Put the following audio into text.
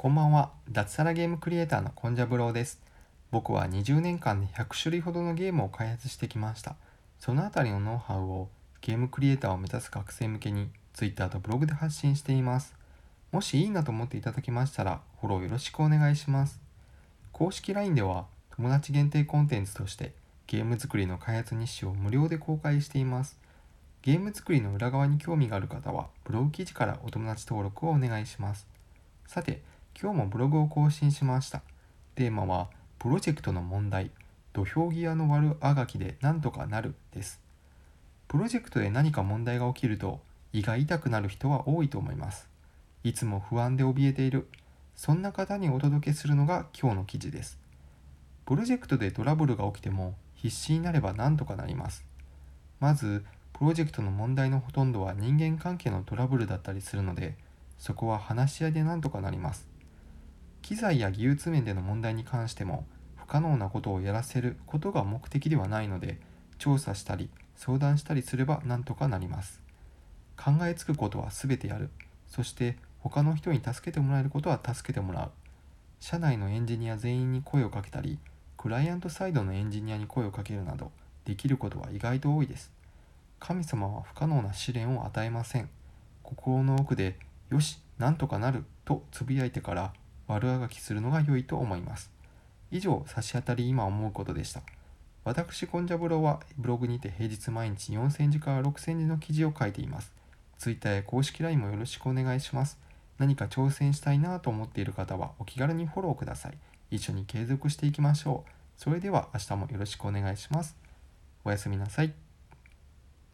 こんばんは。脱サラゲームクリエイターのコンジャブローです。僕は20年間で100種類ほどのゲームを開発してきました。そのあたりのノウハウをゲームクリエイターを目指す学生向けに Twitter とブログで発信しています。もしいいなと思っていただけましたらフォローよろしくお願いします。公式 LINE では友達限定コンテンツとしてゲーム作りの開発日誌を無料で公開しています。ゲーム作りの裏側に興味がある方はブログ記事からお友達登録をお願いします。さて今日もブログを更新しました。テーマはプロジェクトの問題。土俵際の悪あがきでなんとかなるです。プロジェクトで何か問題が起きると胃が痛くなる人は多いと思います。いつも不安で怯えている。そんな方にお届けするのが今日の記事です。プロジェクトでトラブルが起きても必死になればなんとかなります。まずプロジェクトの問題のほとんどは人間関係のトラブルだったりするのでそこは話し合いでなんとかなります。機材や技術面での問題に関しても不可能なことをやらせることが目的ではないので調査したり相談したりすればなんとかなります。考えつくことは全てやる。そして他の人に助けてもらえることは助けてもらう。社内のエンジニア全員に声をかけたりクライアントサイドのエンジニアに声をかけるなどできることは意外と多いです。神様は不可能な試練を与えません。心の奥でよしなんとかなるとつぶやいてから悪あがきするのが良いと思います。以上差し当たり今思うことでした。私コンジャブロはブログにて平日毎日4000字から6000字の記事を書いています。Twitter や公式 LINE もよろしくお願いします。何か挑戦したいなと思っている方はお気軽にフォローください。一緒に継続していきましょう。それでは明日もよろしくお願いします。おやすみなさい。